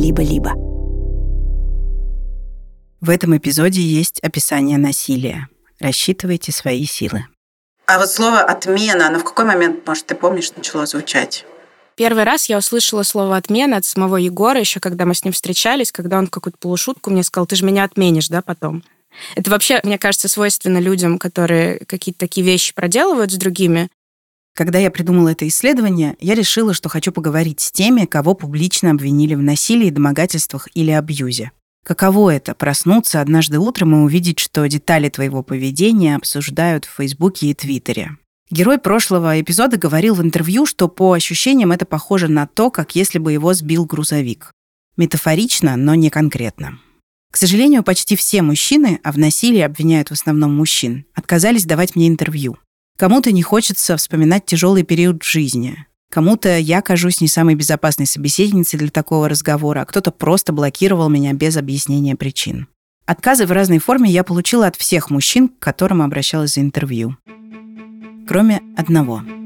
либо-либо. В этом эпизоде есть описание насилия. Рассчитывайте свои силы. А вот слово «отмена», оно в какой момент, может, ты помнишь, начало звучать? Первый раз я услышала слово «отмена» от самого Егора, еще когда мы с ним встречались, когда он какую-то полушутку мне сказал, ты же меня отменишь, да, потом. Это вообще, мне кажется, свойственно людям, которые какие-то такие вещи проделывают с другими. Когда я придумала это исследование, я решила, что хочу поговорить с теми, кого публично обвинили в насилии, домогательствах или абьюзе. Каково это — проснуться однажды утром и увидеть, что детали твоего поведения обсуждают в Фейсбуке и Твиттере? Герой прошлого эпизода говорил в интервью, что по ощущениям это похоже на то, как если бы его сбил грузовик. Метафорично, но не конкретно. К сожалению, почти все мужчины, а в насилии обвиняют в основном мужчин, отказались давать мне интервью. Кому-то не хочется вспоминать тяжелый период жизни, Кому-то я кажусь не самой безопасной собеседницей для такого разговора, а кто-то просто блокировал меня без объяснения причин. Отказы в разной форме я получила от всех мужчин, к которым обращалась за интервью. Кроме одного –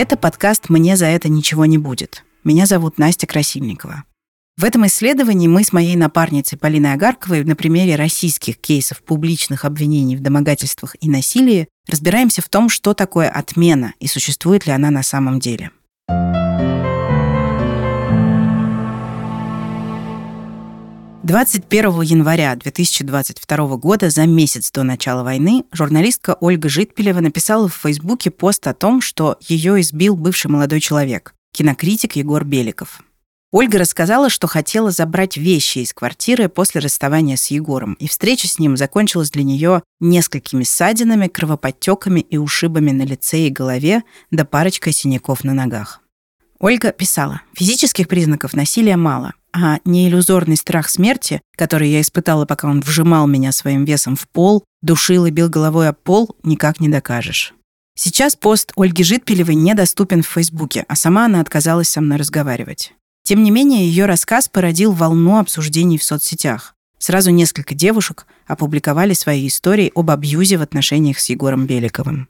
Это подкаст «Мне за это ничего не будет». Меня зовут Настя Красильникова. В этом исследовании мы с моей напарницей Полиной Агарковой на примере российских кейсов публичных обвинений в домогательствах и насилии разбираемся в том, что такое отмена и существует ли она на самом деле. 21 января 2022 года, за месяц до начала войны, журналистка Ольга Житпелева написала в Фейсбуке пост о том, что ее избил бывший молодой человек, кинокритик Егор Беликов. Ольга рассказала, что хотела забрать вещи из квартиры после расставания с Егором, и встреча с ним закончилась для нее несколькими ссадинами, кровоподтеками и ушибами на лице и голове, да парочкой синяков на ногах. Ольга писала, физических признаков насилия мало, а не иллюзорный страх смерти, который я испытала, пока он вжимал меня своим весом в пол, душил и бил головой об пол, никак не докажешь. Сейчас пост Ольги Житпелевой недоступен в Фейсбуке, а сама она отказалась со мной разговаривать. Тем не менее, ее рассказ породил волну обсуждений в соцсетях. Сразу несколько девушек опубликовали свои истории об абьюзе в отношениях с Егором Беликовым.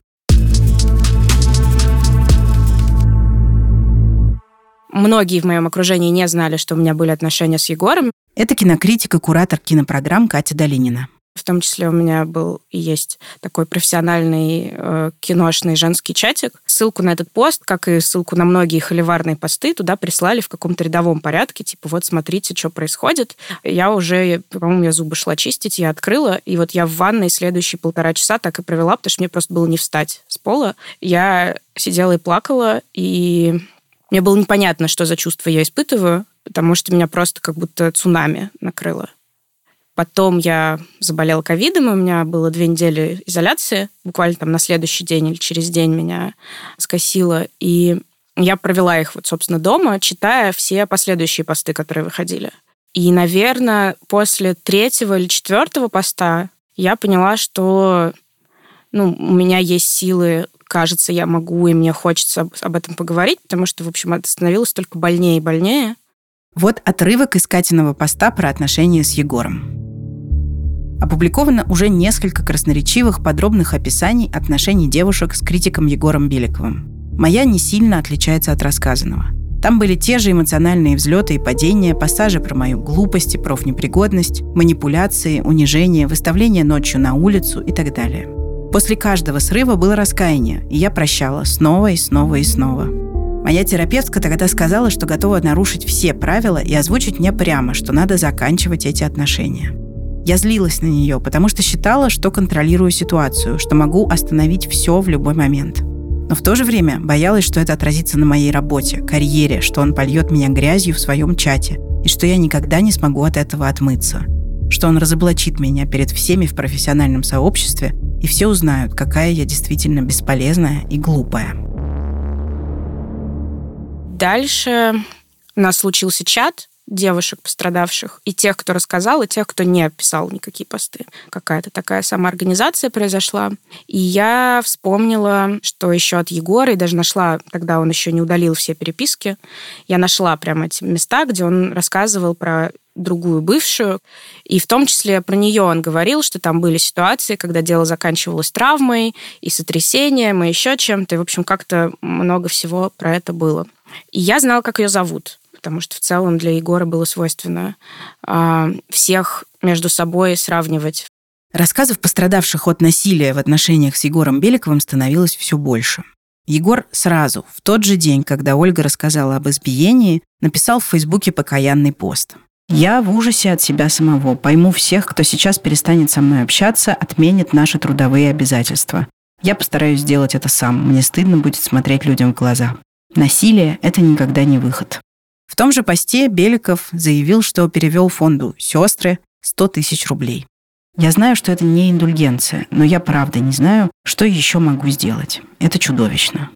Многие в моем окружении не знали, что у меня были отношения с Егором. Это кинокритик и куратор кинопрограмм Катя Долинина. В том числе у меня был и есть такой профессиональный э, киношный женский чатик. Ссылку на этот пост, как и ссылку на многие холиварные посты, туда прислали в каком-то рядовом порядке. Типа, вот смотрите, что происходит. Я уже, по-моему, я зубы шла чистить, я открыла, и вот я в ванной следующие полтора часа так и провела, потому что мне просто было не встать с пола. Я сидела и плакала, и мне было непонятно, что за чувство я испытываю, потому что меня просто как будто цунами накрыло. Потом я заболела ковидом, у меня было две недели изоляции. Буквально там на следующий день или через день меня скосило. И я провела их, вот, собственно, дома, читая все последующие посты, которые выходили. И, наверное, после третьего или четвертого поста я поняла, что ну, у меня есть силы кажется, я могу, и мне хочется об этом поговорить, потому что, в общем, это становилось только больнее и больнее. Вот отрывок из Катиного поста про отношения с Егором. Опубликовано уже несколько красноречивых подробных описаний отношений девушек с критиком Егором Беликовым. Моя не сильно отличается от рассказанного. Там были те же эмоциональные взлеты и падения, пассажи про мою глупость и профнепригодность, манипуляции, унижение, выставление ночью на улицу и так далее. После каждого срыва было раскаяние, и я прощала снова и снова и снова. Моя терапевтка тогда сказала, что готова нарушить все правила и озвучить мне прямо, что надо заканчивать эти отношения. Я злилась на нее, потому что считала, что контролирую ситуацию, что могу остановить все в любой момент. Но в то же время боялась, что это отразится на моей работе, карьере, что он польет меня грязью в своем чате, и что я никогда не смогу от этого отмыться. Что он разоблачит меня перед всеми в профессиональном сообществе, и все узнают, какая я действительно бесполезная и глупая. Дальше у нас случился чат, девушек пострадавших, и тех, кто рассказал, и тех, кто не писал никакие посты. Какая-то такая самоорганизация произошла. И я вспомнила, что еще от Егора, и даже нашла, тогда он еще не удалил все переписки, я нашла прямо эти места, где он рассказывал про другую бывшую. И в том числе про нее он говорил, что там были ситуации, когда дело заканчивалось травмой и сотрясением, и еще чем-то. И, в общем, как-то много всего про это было. И я знала, как ее зовут потому что в целом для Егора было свойственно э, всех между собой сравнивать. Рассказов пострадавших от насилия в отношениях с Егором Беликовым становилось все больше. Егор сразу, в тот же день, когда Ольга рассказала об избиении, написал в Фейсбуке покаянный пост. «Я в ужасе от себя самого. Пойму всех, кто сейчас перестанет со мной общаться, отменит наши трудовые обязательства. Я постараюсь сделать это сам. Мне стыдно будет смотреть людям в глаза. Насилие – это никогда не выход. В том же посте Беликов заявил, что перевел фонду «Сестры» 100 тысяч рублей. Я знаю, что это не индульгенция, но я правда не знаю, что еще могу сделать. Это чудовищно.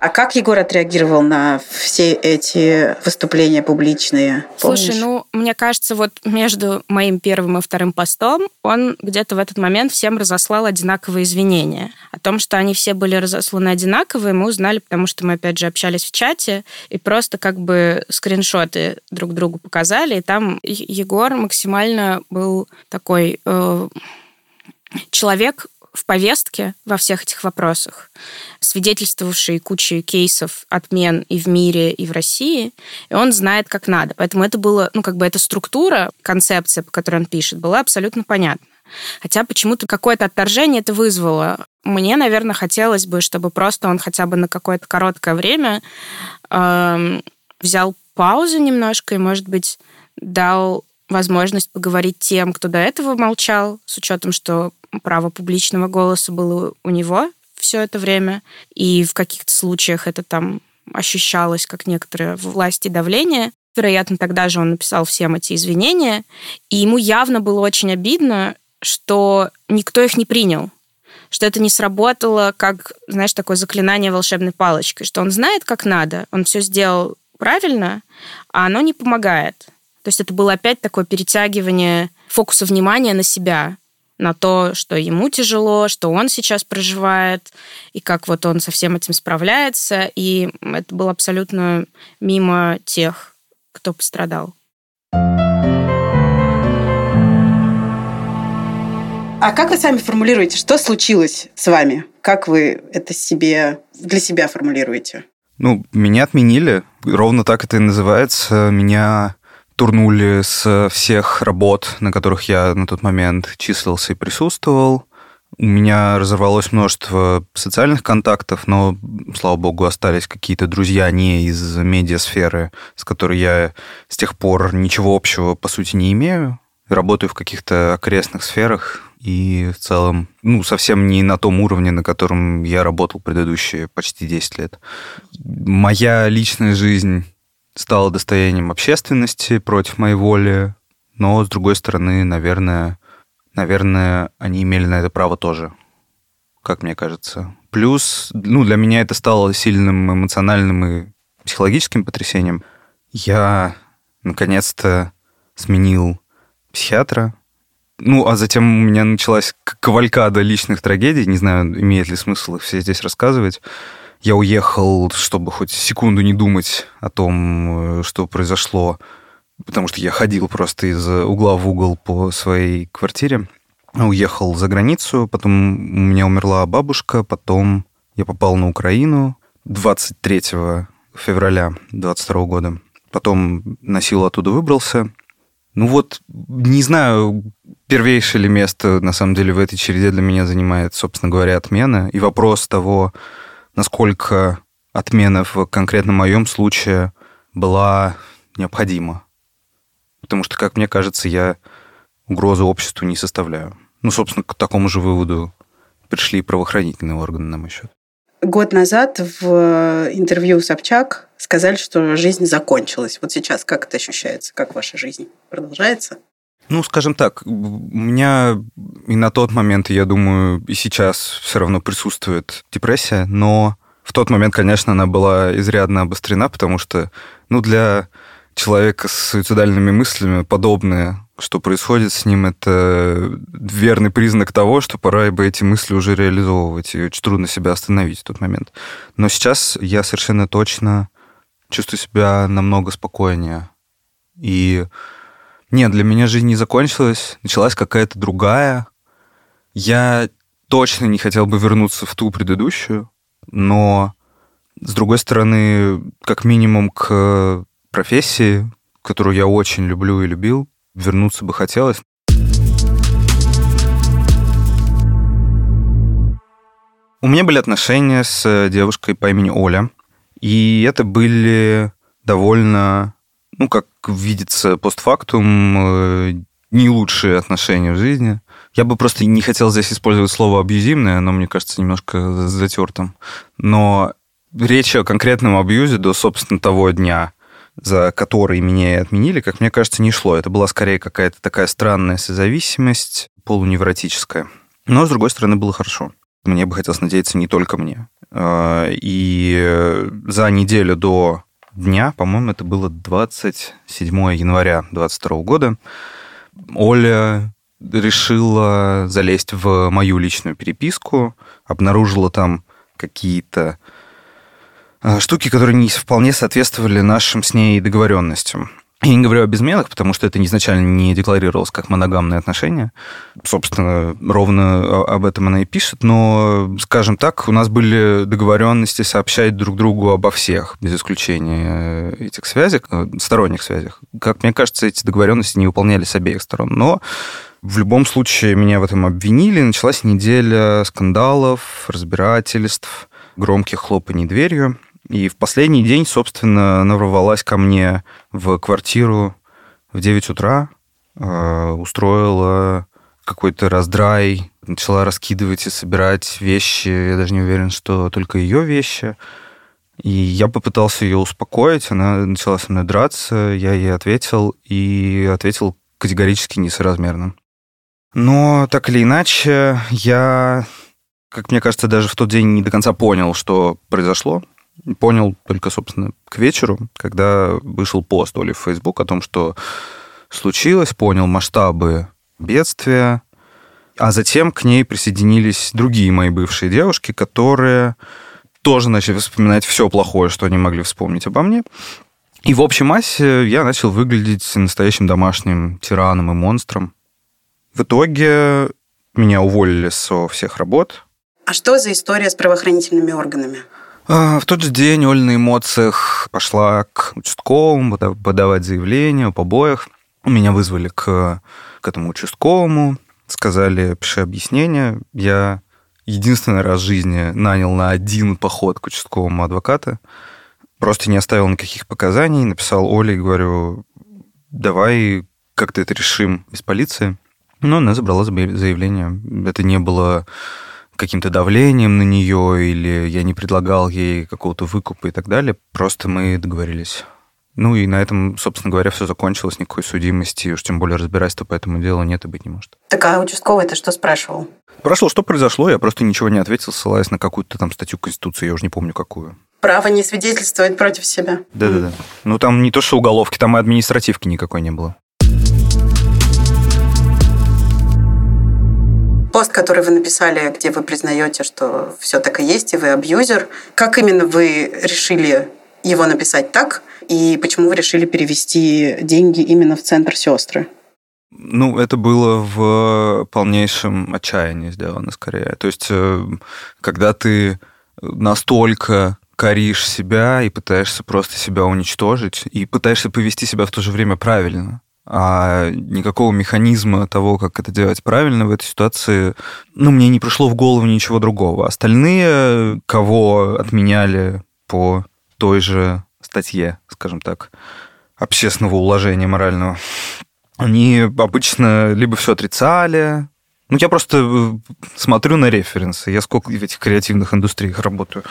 А как Егор отреагировал на все эти выступления публичные? Помнишь? Слушай, ну, мне кажется, вот между моим первым и вторым постом он где-то в этот момент всем разослал одинаковые извинения. О том, что они все были разосланы одинаковые, мы узнали, потому что мы, опять же, общались в чате и просто как бы скриншоты друг другу показали. И там Егор максимально был такой э, человек в повестке во всех этих вопросах, свидетельствовавший кучей кейсов отмен и в мире, и в России, и он знает, как надо. Поэтому это было, ну, как бы эта структура, концепция, по которой он пишет, была абсолютно понятна. Хотя почему-то какое-то отторжение это вызвало. Мне, наверное, хотелось бы, чтобы просто он хотя бы на какое-то короткое время э, взял паузу немножко и, может быть, дал возможность поговорить тем, кто до этого молчал, с учетом, что право публичного голоса было у него все это время, и в каких-то случаях это там ощущалось как некоторое власть и давление. Вероятно, тогда же он написал всем эти извинения, и ему явно было очень обидно, что никто их не принял, что это не сработало как, знаешь, такое заклинание волшебной палочкой, что он знает, как надо, он все сделал правильно, а оно не помогает. То есть это было опять такое перетягивание фокуса внимания на себя, на то, что ему тяжело, что он сейчас проживает, и как вот он со всем этим справляется. И это было абсолютно мимо тех, кто пострадал. А как вы сами формулируете, что случилось с вами? Как вы это себе для себя формулируете? Ну, меня отменили. Ровно так это и называется. Меня турнули с всех работ, на которых я на тот момент числился и присутствовал. У меня разорвалось множество социальных контактов, но, слава богу, остались какие-то друзья не из медиасферы, с которой я с тех пор ничего общего, по сути, не имею. Работаю в каких-то окрестных сферах и в целом, ну, совсем не на том уровне, на котором я работал предыдущие почти 10 лет. Моя личная жизнь стало достоянием общественности против моей воли, но, с другой стороны, наверное, наверное, они имели на это право тоже, как мне кажется. Плюс, ну, для меня это стало сильным эмоциональным и психологическим потрясением. Я, наконец-то, сменил психиатра, ну, а затем у меня началась кавалькада личных трагедий. Не знаю, имеет ли смысл их все здесь рассказывать. Я уехал, чтобы хоть секунду не думать о том, э, что произошло, потому что я ходил просто из угла в угол по своей квартире. Уехал за границу, потом у меня умерла бабушка, потом я попал на Украину 23 февраля 22 года. Потом на силу оттуда выбрался. Ну вот, не знаю, первейшее ли место, на самом деле, в этой череде для меня занимает, собственно говоря, отмена. И вопрос того, насколько отмена в конкретно моем случае была необходима. Потому что, как мне кажется, я угрозы обществу не составляю. Ну, собственно, к такому же выводу пришли правоохранительные органы, на мой счет. Год назад в интервью Собчак сказали, что жизнь закончилась. Вот сейчас как это ощущается? Как ваша жизнь продолжается? Ну, скажем так, у меня и на тот момент, я думаю, и сейчас все равно присутствует депрессия, но В тот момент, конечно, она была изрядно обострена, потому что, ну, для человека с суицидальными мыслями подобное, что происходит с ним, это верный признак того, что пора бы эти мысли уже реализовывать, и очень трудно себя остановить в тот момент. Но сейчас я совершенно точно чувствую себя намного спокойнее. И нет, для меня жизнь не закончилась, началась какая-то другая. Я точно не хотел бы вернуться в ту предыдущую, но, с другой стороны, как минимум к профессии, которую я очень люблю и любил, вернуться бы хотелось. У меня были отношения с девушкой по имени Оля, и это были довольно, ну, как видится постфактум, э, не лучшие отношения в жизни. Я бы просто не хотел здесь использовать слово абьюзивное, оно, мне кажется, немножко затертым. Но речь о конкретном абьюзе до, собственно, того дня, за который меня и отменили, как мне кажется, не шло. Это была скорее какая-то такая странная созависимость, полуневротическая. Но, с другой стороны, было хорошо. Мне бы хотелось надеяться не только мне. А, и за неделю до дня, по-моему, это было 27 января 2022 года, Оля решила залезть в мою личную переписку, обнаружила там какие-то а, штуки, которые не вполне соответствовали нашим с ней договоренностям. Я не говорю о безменах, потому что это изначально не декларировалось как моногамные отношения. Собственно, ровно об этом она и пишет. Но, скажем так, у нас были договоренности сообщать друг другу обо всех, без исключения этих связей, э, сторонних связях. Как мне кажется, эти договоренности не выполнялись с обеих сторон. Но в любом случае меня в этом обвинили. Началась неделя скандалов, разбирательств, громких хлопаний дверью. И в последний день, собственно, она ворвалась ко мне в квартиру в 9 утра, э, устроила какой-то раздрай, начала раскидывать и собирать вещи. Я даже не уверен, что только ее вещи. И я попытался ее успокоить, она начала со мной драться, я ей ответил, и ответил категорически несоразмерно. Но так или иначе, я, как мне кажется, даже в тот день не до конца понял, что произошло. Понял только, собственно, к вечеру, когда вышел пост Оли в Facebook о том, что случилось, понял масштабы бедствия, а затем к ней присоединились другие мои бывшие девушки, которые тоже начали вспоминать все плохое, что они могли вспомнить обо мне. И в общей массе я начал выглядеть настоящим домашним тираном и монстром. В итоге меня уволили со всех работ. А что за история с правоохранительными органами? А, в тот же день Оля на эмоциях пошла к участковому подавать заявление о побоях. Меня вызвали к, к этому участковому, сказали, пиши объяснение. Я единственный раз в жизни нанял на один поход к участковому адвоката. Просто не оставил никаких показаний, написал Оле и говорю, давай как-то это решим без полиции. Но она забрала заявление. Это не было каким-то давлением на нее, или я не предлагал ей какого-то выкупа и так далее. Просто мы договорились. Ну и на этом, собственно говоря, все закончилось, никакой судимости, уж тем более разбирательства по этому делу нет и быть не может. Так а участковый это что спрашивал? Спрашивал, что произошло, я просто ничего не ответил, ссылаясь на какую-то там статью Конституции, я уже не помню какую. Право не свидетельствовать против себя. Да-да-да. Ну там не то, что уголовки, там и административки никакой не было. Пост, который вы написали, где вы признаете, что все так и есть, и вы абьюзер. Как именно вы решили его написать так, и почему вы решили перевести деньги именно в центр сестры? Ну, это было в полнейшем отчаянии сделано скорее. То есть, э, когда ты настолько коришь себя и пытаешься просто себя уничтожить, и пытаешься повести себя в то же время правильно а никакого механизма того, как это делать правильно в этой ситуации, ну, мне не пришло в голову ничего другого. Остальные, кого отменяли по той же статье, скажем так, общественного уложения морального, они обычно либо все отрицали, ну, я просто э, смотрю на референсы. Я сколько в этих креативных индустриях работаю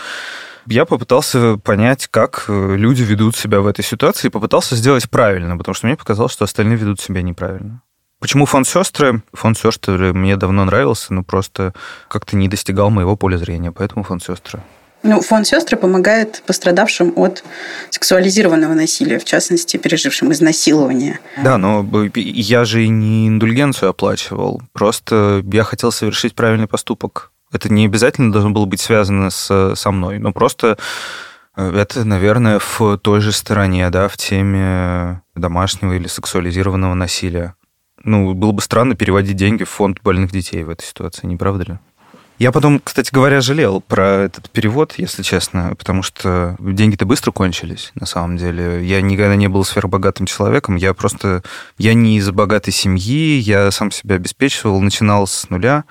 я попытался понять, как э, люди ведут себя в этой ситуации, и попытался сделать правильно, потому что мне показалось, что остальные ведут себя неправильно. Почему фонд сестры? Фонд сестры мне давно нравился, но просто как-то не достигал моего поля зрения, поэтому фонд сестры. Ну, фонд «Сестры» помогает пострадавшим от сексуализированного насилия, в частности, пережившим изнасилование. Да, но я же и не индульгенцию оплачивал. Просто я хотел совершить правильный поступок. Это не обязательно должно было быть связано с, со мной, но просто э, это, наверное, в той же стороне, да, в теме домашнего или сексуализированного насилия. Ну, было бы странно переводить деньги в фонд больных детей в этой ситуации, не правда ли? Я потом, кстати говоря, жалел про этот перевод, если честно, потому что деньги-то быстро кончились, на самом деле. Я никогда не был сверхбогатым человеком, я просто... Я не из богатой семьи, я сам себя обеспечивал, начинал с нуля.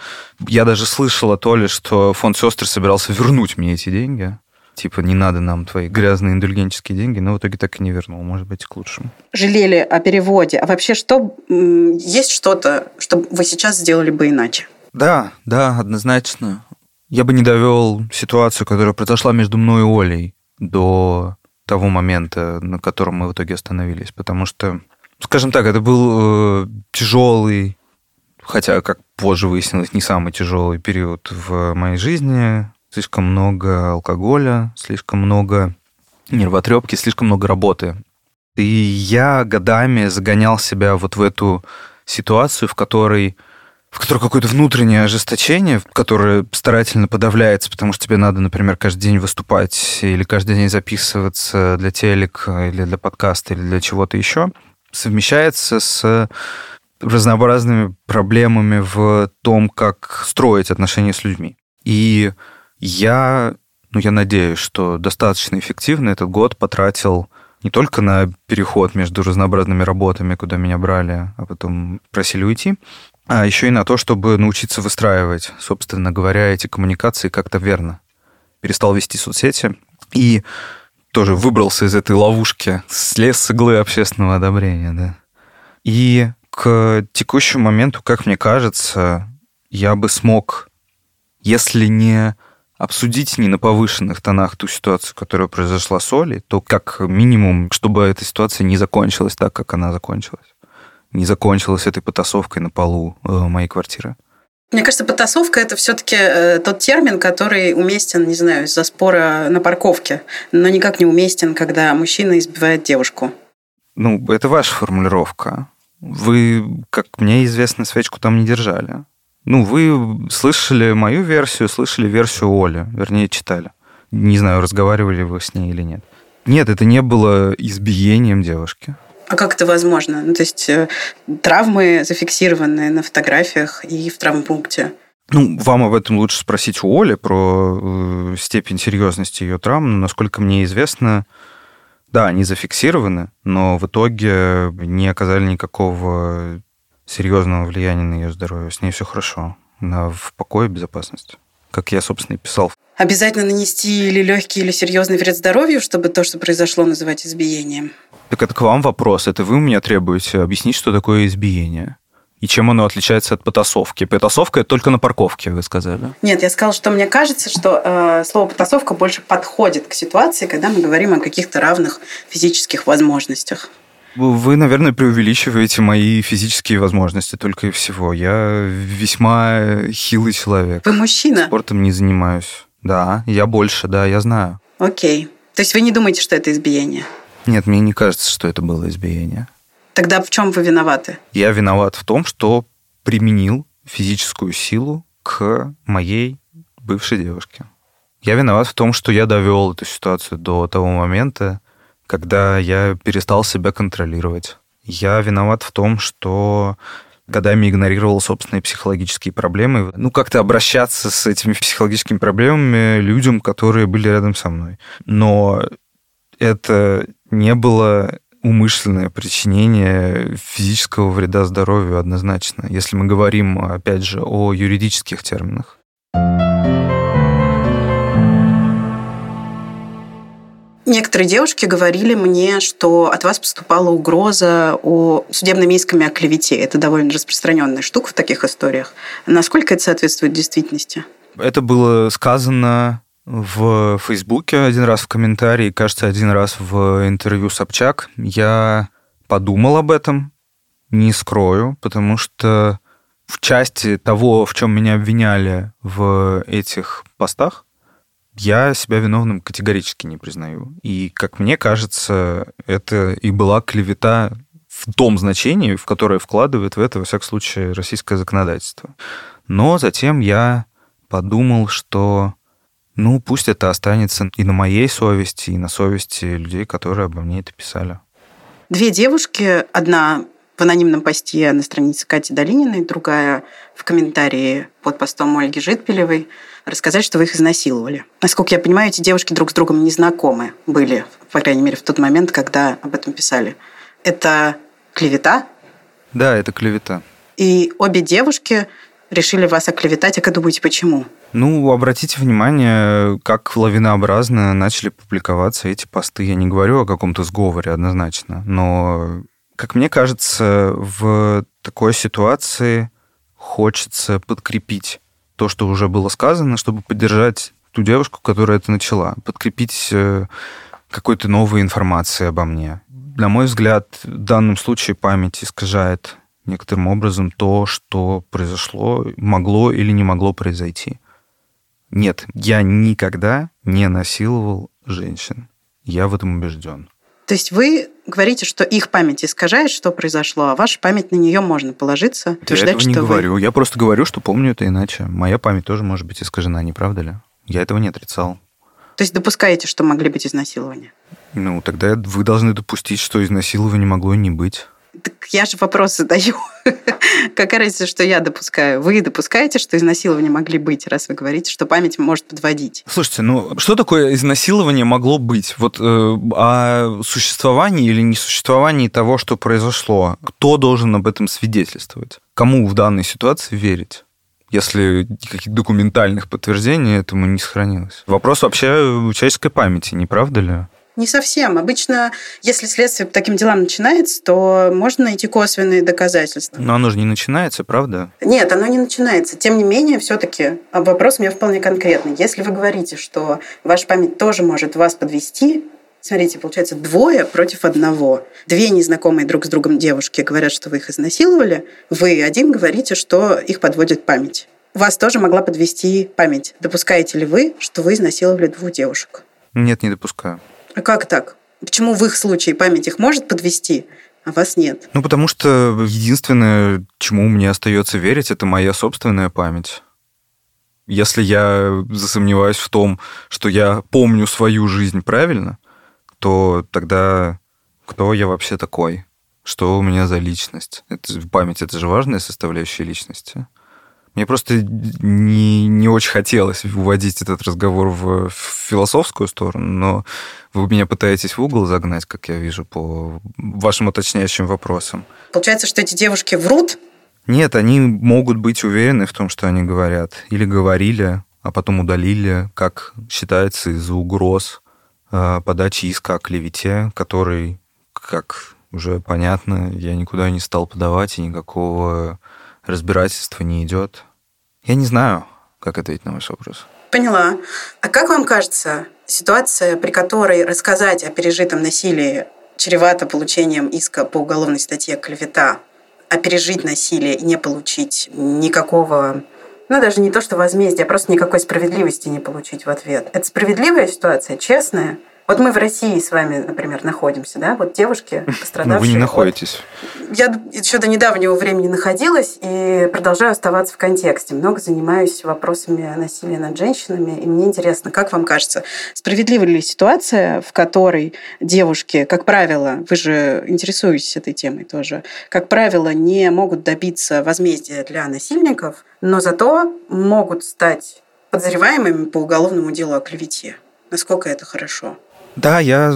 Я даже слышал о Толе, что фонд сестры собирался вернуть мне эти деньги. Типа, не надо нам твои грязные индульгенческие деньги, но в итоге так и не вернул, может быть, к лучшему. Жалели о переводе. А вообще, что есть что-то, что вы сейчас сделали бы иначе? Да, да, однозначно. Я бы не довел ситуацию, которая произошла между мной и Олей до того момента, на котором мы в итоге остановились, потому что, скажем так, это был э, тяжелый, хотя, как позже выяснилось, не самый тяжелый период в моей жизни. Слишком много алкоголя, слишком много нервотрепки, слишком много работы. И я годами загонял себя вот в эту ситуацию, в которой в которой какое-то внутреннее ожесточение, которое старательно подавляется, потому что тебе надо, например, каждый день выступать или каждый день записываться для телека или для подкаста или для чего-то еще, совмещается с разнообразными проблемами в том, как строить отношения с людьми. И я, ну, я надеюсь, что достаточно эффективно этот год потратил не только на переход между разнообразными работами, куда меня брали, а потом просили уйти, а еще и на то, чтобы научиться выстраивать, собственно говоря, эти коммуникации как-то верно. Перестал вести соцсети и тоже выбрался из этой ловушки, слез с иглы общественного одобрения, да. И к текущему моменту, как мне кажется, я бы смог, если не обсудить не на повышенных тонах ту ситуацию, которая произошла с Олей, то как минимум, чтобы эта ситуация не закончилась так, как она закончилась не закончилась этой потасовкой на полу э, моей квартиры. Мне кажется, потасовка это все-таки э, тот термин, который уместен, не знаю, из-за спора на парковке, но никак не уместен, когда мужчина избивает девушку. Ну, это ваша формулировка. Вы, как мне известно, свечку там не держали. Ну, вы слышали мою версию, слышали версию Оли, вернее, читали. Не знаю, разговаривали вы с ней или нет. Нет, это не было избиением девушки. А как это возможно? Ну, то есть э, травмы зафиксированы на фотографиях и в травмпункте. Ну, вам об этом лучше спросить у Оли про э, степень серьезности ее травм. Но, насколько мне известно, да, они зафиксированы, но в итоге не оказали никакого серьезного влияния на ее здоровье. С ней все хорошо. Она в покое и безопасности. Как я, собственно, и писал. Обязательно нанести или легкий, или серьезный вред здоровью, чтобы то, что произошло, называть избиением? Так это к вам вопрос. Это вы у меня требуете объяснить, что такое избиение. И чем оно отличается от потасовки? Потасовка это только на парковке, вы сказали. Нет, я сказала, что мне кажется, что э, слово потасовка больше подходит к ситуации, когда мы говорим о каких-то равных физических возможностях. Вы, наверное, преувеличиваете мои физические возможности только и всего. Я весьма хилый человек. Вы мужчина? Спортом не занимаюсь. Да, я больше, да, я знаю. Окей. То есть вы не думаете, что это избиение? Нет, мне не кажется, что это было избиение. Тогда в чем вы виноваты? Я виноват в том, что применил физическую силу к моей бывшей девушке. Я виноват в том, что я довел эту ситуацию до того момента, когда я перестал себя контролировать. Я виноват в том, что годами игнорировал собственные психологические проблемы. Ну, как-то обращаться с этими психологическими проблемами людям, которые были рядом со мной. Но это не было умышленное причинение физического вреда здоровью однозначно, если мы говорим, опять же, о юридических терминах. Некоторые девушки говорили мне, что от вас поступала угроза о судебном исками о клевете. Это довольно распространенная штука в таких историях. Насколько это соответствует действительности? Это было сказано в Фейсбуке один раз в комментарии, кажется, один раз в интервью Собчак. Я подумал об этом, не скрою, потому что в части того, в чем меня обвиняли в этих постах, Я себя виновным категорически не признаю. И, как мне кажется, это и была клевета в том значении, в которое вкладывает в это, во всяком случае, российское законодательство. Но затем я подумал, что ну, пусть это останется и на моей совести, и на совести людей, которые обо мне это писали. Две девушки, одна в анонимном посте на странице Кати Долининой, другая в комментарии под постом Ольги Житпелевой, рассказать, что вы их изнасиловали. Насколько я понимаю, эти девушки друг с другом не знакомы были, по крайней мере, в тот момент, когда об этом писали. Это клевета? Да, это клевета. И обе девушки решили вас оклеветать, а как думаете, почему? Ну, обратите внимание, как лавинообразно начали публиковаться эти посты. Я не говорю о каком-то сговоре однозначно, но, как мне кажется, в такой ситуации хочется подкрепить то, что уже было сказано, чтобы поддержать ту девушку, которая это начала, подкрепить э, какой-то новой информацией обо мне. На мой взгляд, в данном случае память искажает некоторым образом то, что произошло, могло или не могло произойти. Нет, я никогда не насиловал женщин. Я в этом убежден. То есть вы говорите, что их память искажает, что произошло, а ваша память на нее можно положиться, утверждать, я этого не что говорю. Вы... Я просто говорю, что помню это иначе. Моя память тоже может быть искажена, не правда ли? Я этого не отрицал. То есть допускаете, что могли быть изнасилования? Ну, тогда вы должны допустить, что изнасилования могло не быть. Так я же вопрос задаю. Какая разница, что я допускаю? Вы допускаете, что изнасилования могли быть, раз вы говорите, что память может подводить? Слушайте, ну что такое изнасилование могло быть? Вот э, о существовании или несуществовании того, что произошло, кто должен об этом свидетельствовать? Кому в данной ситуации верить? если никаких документальных подтверждений этому не сохранилось. Вопрос вообще человеческой памяти, не правда ли? Не совсем. Обычно, если следствие по таким делам начинается, то можно найти косвенные доказательства. Но оно же не начинается, правда? Нет, оно не начинается. Тем не менее, все-таки вопрос у меня вполне конкретный. Если вы говорите, что ваша память тоже может вас подвести, Смотрите, получается двое против одного. Две незнакомые друг с другом девушки говорят, что вы их изнасиловали. Вы один говорите, что их подводит память. Вас тоже могла подвести память. Допускаете ли вы, что вы изнасиловали двух девушек? Нет, не допускаю. А как так? Почему в их случае память их может подвести, а вас нет? Ну, потому что единственное, чему мне остается верить, это моя собственная память. Если я засомневаюсь в том, что я помню свою жизнь правильно, то тогда кто я вообще такой? Что у меня за личность? Это, память – это же важная составляющая личности. Мне просто не, не очень хотелось уводить этот разговор в философскую сторону, но вы меня пытаетесь в угол загнать, как я вижу, по вашим уточняющим вопросам. Получается, что эти девушки врут? Нет, они могут быть уверены в том, что они говорят. Или говорили, а потом удалили, как считается, из-за угроз э, подачи иска о клевете, который, как уже понятно, я никуда не стал подавать, и никакого разбирательства не идет. Я не знаю, как ответить на ваш вопрос. Поняла. А как вам кажется, ситуация, при которой рассказать о пережитом насилии чревато получением иска по уголовной статье «Клевета», а пережить насилие и не получить никакого, ну даже не то, что возмездия, а просто никакой справедливости не получить в ответ. Это справедливая ситуация, честная? Вот мы в России с вами, например, находимся, да, вот девушки, пострадавшие. Ну, вы не находитесь. Вот, я еще до недавнего времени находилась и продолжаю оставаться в контексте. Много занимаюсь вопросами насилия над женщинами, и мне интересно, как вам кажется, справедлива ли ситуация, в которой девушки, как правило, вы же интересуетесь этой темой тоже, как правило, не могут добиться возмездия для насильников, но зато могут стать подозреваемыми по уголовному делу о клевете. Насколько это хорошо? Да, я,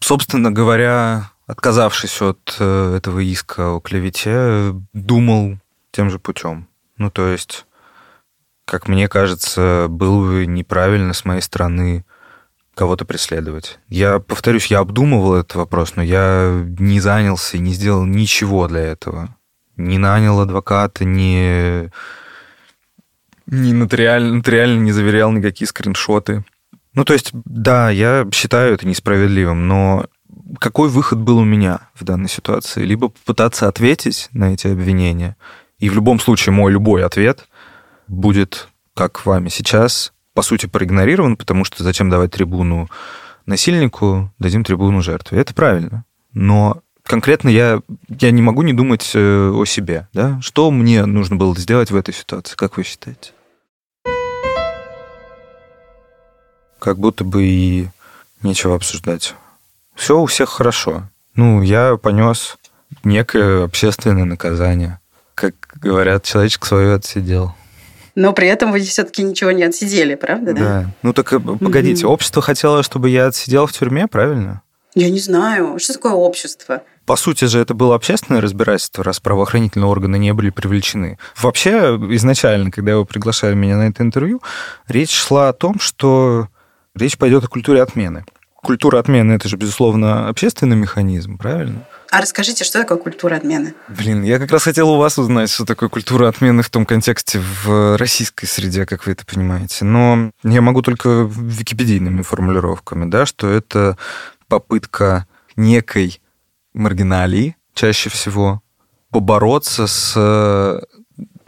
собственно говоря, отказавшись от э, этого иска о клевете, думал тем же путем. Ну, то есть, как мне кажется, было бы неправильно с моей стороны кого-то преследовать. Я, повторюсь, я обдумывал этот вопрос, но я не занялся и не сделал ничего для этого. Не нанял адвоката, не, не нотариально, нотариально не заверял никакие скриншоты. Ну, то есть, да, я считаю это несправедливым, но какой выход был у меня в данной ситуации? Либо попытаться ответить на эти обвинения, и в любом случае мой любой ответ будет, как вами сейчас, по сути, проигнорирован, потому что зачем давать трибуну насильнику, дадим трибуну жертве. Это правильно. Но конкретно я, я не могу не думать э, о себе. Да? Что мне нужно было сделать в этой ситуации, как вы считаете? Как будто бы и нечего обсуждать. Все у всех хорошо. Ну, я понес некое общественное наказание. Как говорят, человечек свое отсидел. Но при этом вы все-таки ничего не отсидели, правда? Да. да. Ну так э, погодите, угу. общество хотело, чтобы я отсидел в тюрьме, правильно? Я не знаю. Что такое общество? По сути же, это было общественное разбирательство, раз правоохранительные органы не были привлечены. Вообще, изначально, когда вы приглашали меня на это интервью, речь шла о том, что речь пойдет о культуре отмены. Культура отмены – это же, безусловно, общественный механизм, правильно? А расскажите, что такое культура отмены? Блин, я как раз хотел у вас узнать, что такое культура отмены в том контексте в российской среде, как вы это понимаете. Но я могу только википедийными формулировками, да, что это попытка некой маргиналии, чаще всего, побороться с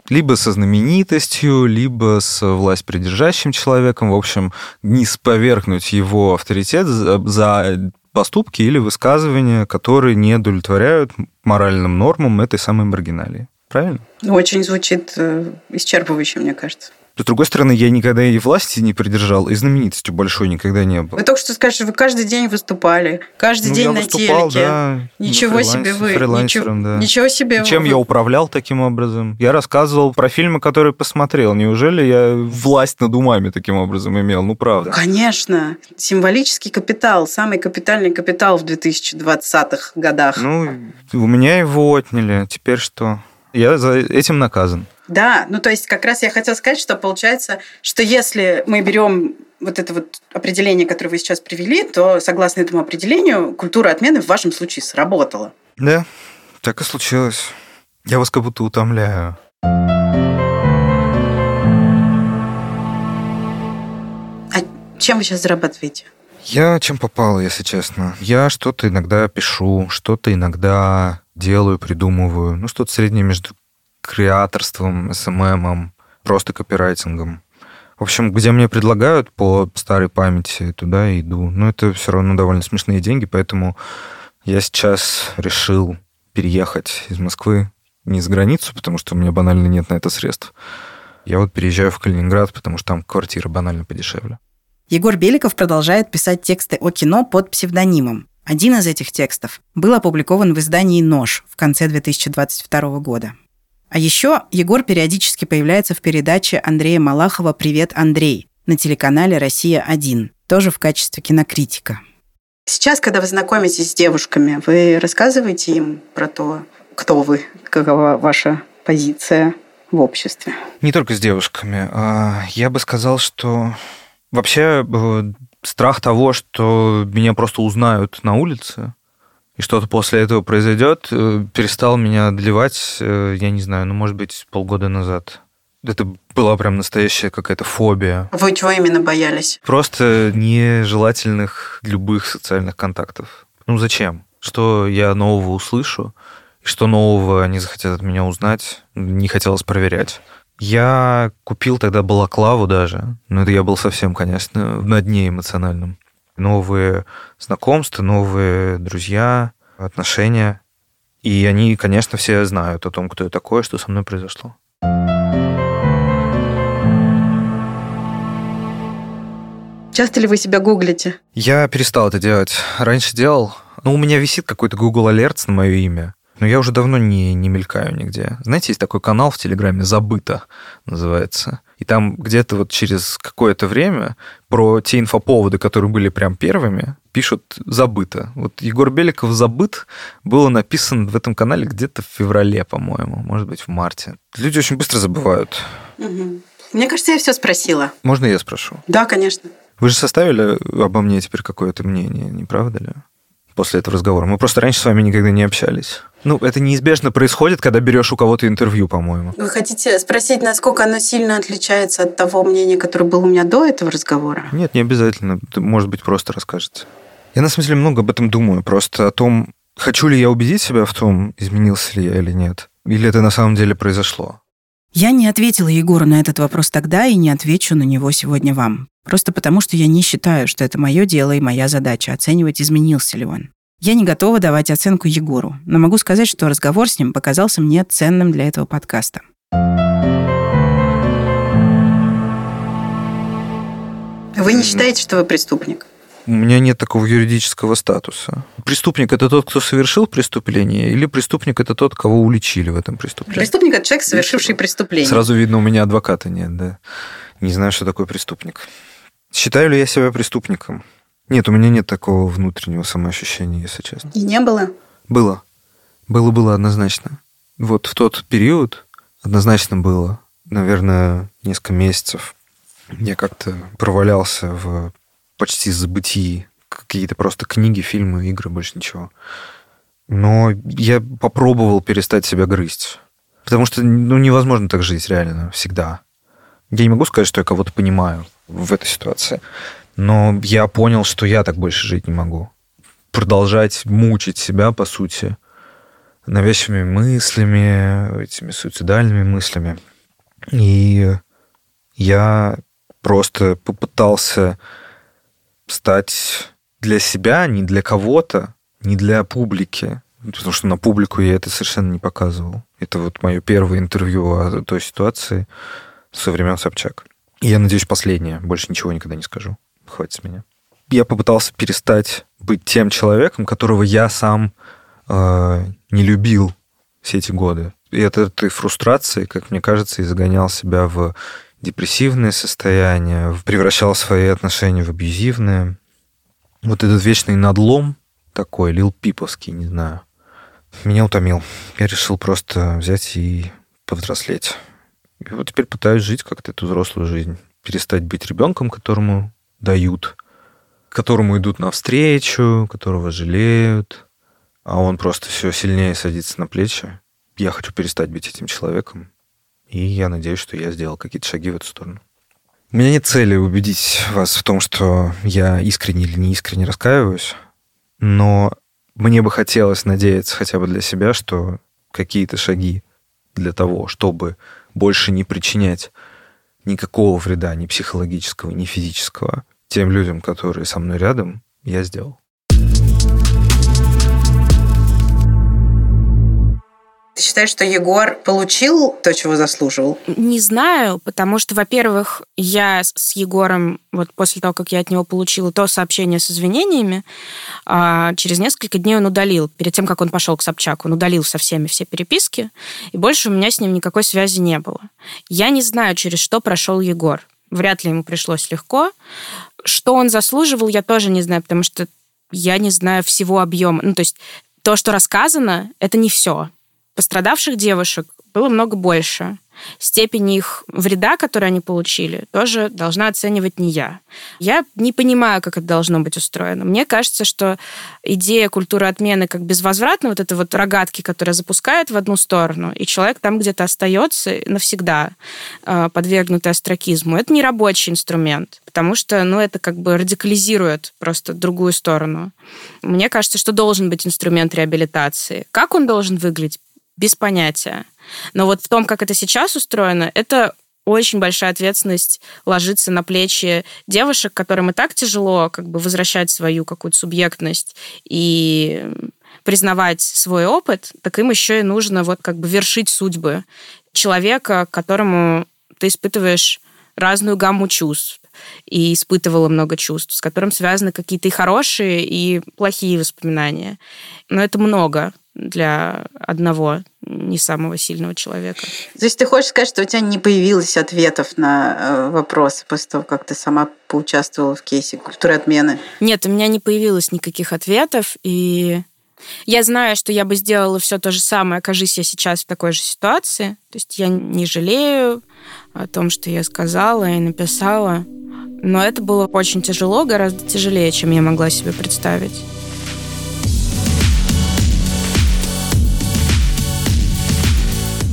либо со знаменитостью, либо с власть придержащим человеком, в общем, не сповергнуть его авторитет за, поступки или высказывания, которые не удовлетворяют моральным нормам этой самой маргиналии. Правильно? Очень звучит э, исчерпывающе, мне кажется. С другой стороны, я никогда и власти не придержал, и знаменитостью большой никогда не был. Вы только что скажете, вы каждый день выступали, каждый ну, день на выступал, телеке. Да, ничего себе вы. Ничего, да. ничего себе. И чем вы. я управлял таким образом? Я рассказывал про фильмы, которые посмотрел. Неужели я власть над умами таким образом имел? Ну, правда. Конечно. Символический капитал, самый капитальный капитал в 2020-х годах. Ну, у меня его отняли. Теперь что? Я за этим наказан. Да, ну то есть как раз я хотела сказать, что получается, что если мы берем вот это вот определение, которое вы сейчас привели, то согласно этому определению культура отмены в вашем случае сработала. Да, так и случилось. Я вас как будто утомляю. А чем вы сейчас зарабатываете? Я чем попало, если честно. Я что-то иногда пишу, что-то иногда делаю, придумываю. Ну, что-то среднее между креаторством, СММом, просто копирайтингом. В общем, где мне предлагают по старой памяти, туда иду. Но это все равно довольно смешные деньги, поэтому я сейчас решил переехать из Москвы не за границу, потому что у меня банально нет на это средств. Я вот переезжаю в Калининград, потому что там квартира банально подешевле. Егор Беликов продолжает писать тексты о кино под псевдонимом. Один из этих текстов был опубликован в издании «Нож» в конце 2022 года. А еще Егор периодически появляется в передаче Андрея Малахова «Привет, Андрей» на телеканале «Россия-1», тоже в качестве кинокритика. Сейчас, когда вы знакомитесь с девушками, вы рассказываете им про то, кто вы, какова ваша позиция в обществе? Не только с девушками. А я бы сказал, что вообще э, страх того, что меня просто узнают на улице, и что-то после этого произойдет, э, перестал меня одолевать, э, я не знаю, ну, может быть, полгода назад. Это была прям настоящая какая-то фобия. Вы чего именно боялись? Просто нежелательных любых социальных контактов. Ну зачем? Что я нового услышу, что нового они захотят от меня узнать, не хотелось проверять. Я купил тогда балаклаву даже, но это я был совсем, конечно, на дне эмоциональном новые знакомства, новые друзья, отношения. И они, конечно, все знают о том, кто я такой, что со мной произошло. Часто ли вы себя гуглите? Я перестал это делать. Раньше делал. Ну, у меня висит какой-то Google Alerts на мое имя. Но я уже давно не, не мелькаю нигде. Знаете, есть такой канал в Телеграме «Забыто» называется. И там где-то вот через какое-то время про те инфоповоды, которые были прям первыми, пишут «забыто». Вот Егор Беликов «забыт» было написано в этом канале где-то в феврале, по-моему, может быть, в марте. Люди очень быстро забывают. Угу. Мне кажется, я все спросила. Можно я спрошу? Да, конечно. Вы же составили обо мне теперь какое-то мнение, не правда ли? После этого разговора. Мы просто раньше с вами никогда не общались. Ну, это неизбежно происходит, когда берешь у кого-то интервью, по-моему. Вы хотите спросить, насколько оно сильно отличается от того мнения, которое было у меня до этого разговора? Нет, не обязательно. Может быть, просто расскажете. Я на самом деле много об этом думаю. Просто о том, хочу ли я убедить себя в том, изменился ли я или нет. Или это на самом деле произошло. Я не ответила Егору на этот вопрос тогда и не отвечу на него сегодня вам. Просто потому, что я не считаю, что это мое дело и моя задача оценивать, изменился ли он. Я не готова давать оценку Егору, но могу сказать, что разговор с ним показался мне ценным для этого подкаста. Вы не считаете, что вы преступник? У меня нет такого юридического статуса. Преступник это тот, кто совершил преступление, или преступник это тот, кого уличили в этом преступлении? Преступник это человек, совершивший преступление. Сразу видно, у меня адвоката нет, да. Не знаю, что такое преступник. Считаю ли я себя преступником? Нет, у меня нет такого внутреннего самоощущения, если честно. И не было? Было. Было-было однозначно. Вот в тот период однозначно было. Наверное, несколько месяцев я как-то провалялся в почти забытии. Какие-то просто книги, фильмы, игры, больше ничего. Но я попробовал перестать себя грызть. Потому что ну, невозможно так жить реально всегда. Я не могу сказать, что я кого-то понимаю в этой ситуации. Но я понял, что я так больше жить не могу. Продолжать мучить себя, по сути, навязчивыми мыслями, этими суицидальными мыслями. И я просто попытался стать для себя, не для кого-то, не для публики, потому что на публику я это совершенно не показывал. Это вот мое первое интервью о той ситуации со времен Собчак. И я надеюсь, последнее. Больше ничего никогда не скажу. Хватит с меня. Я попытался перестать быть тем человеком, которого я сам э, не любил все эти годы. И от этой фрустрации, как мне кажется, и загонял себя в депрессивное состояние, превращал свои отношения в абьюзивные. Вот этот вечный надлом такой, лил пиповский, не знаю, меня утомил. Я решил просто взять и повзрослеть. И вот теперь пытаюсь жить как-то эту взрослую жизнь. Перестать быть ребенком, которому дают, которому идут навстречу, которого жалеют, а он просто все сильнее садится на плечи. Я хочу перестать быть этим человеком, и я надеюсь, что я сделал какие-то шаги в эту сторону. У меня нет цели убедить вас в том, что я искренне или не искренне раскаиваюсь, но мне бы хотелось надеяться хотя бы для себя, что какие-то шаги для того, чтобы больше не причинять никакого вреда, ни психологического, ни физического, тем людям, которые со мной рядом, я сделал. Ты считаешь, что Егор получил то, чего заслуживал? Не знаю, потому что, во-первых, я с Егором, вот после того, как я от него получила то сообщение с извинениями, а, через несколько дней он удалил. Перед тем, как он пошел к Собчаку, он удалил со всеми все переписки, и больше у меня с ним никакой связи не было. Я не знаю, через что прошел Егор. Вряд ли ему пришлось легко. Что он заслуживал, я тоже не знаю, потому что я не знаю всего объема. Ну, то есть то, что рассказано, это не все пострадавших девушек было много больше. Степень их вреда, который они получили, тоже должна оценивать не я. Я не понимаю, как это должно быть устроено. Мне кажется, что идея культуры отмены как безвозвратно, вот это вот рогатки, которые запускают в одну сторону, и человек там где-то остается навсегда, э, подвергнутый астракизму, это не рабочий инструмент, потому что ну, это как бы радикализирует просто другую сторону. Мне кажется, что должен быть инструмент реабилитации. Как он должен выглядеть? Без понятия. Но вот в том, как это сейчас устроено, это очень большая ответственность ложится на плечи девушек, которым и так тяжело как бы возвращать свою какую-то субъектность и признавать свой опыт, так им еще и нужно вот как бы вершить судьбы человека, которому ты испытываешь разную гамму чувств и испытывала много чувств, с которым связаны какие-то и хорошие, и плохие воспоминания. Но это много для одного не самого сильного человека. То есть ты хочешь сказать, что у тебя не появилось ответов на э, вопросы после того, как ты сама поучаствовала в кейсе культуры отмены? Нет, у меня не появилось никаких ответов, и я знаю, что я бы сделала все то же самое, окажись я сейчас в такой же ситуации. То есть я не жалею о том, что я сказала и написала. Но это было очень тяжело, гораздо тяжелее, чем я могла себе представить.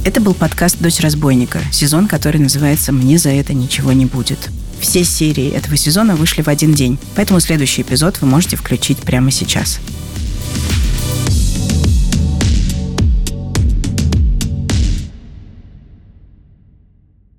Это был подкаст «Дочь разбойника», сезон, который называется «Мне за это ничего не будет». Все серии этого сезона вышли в один день, поэтому следующий эпизод вы можете включить прямо сейчас.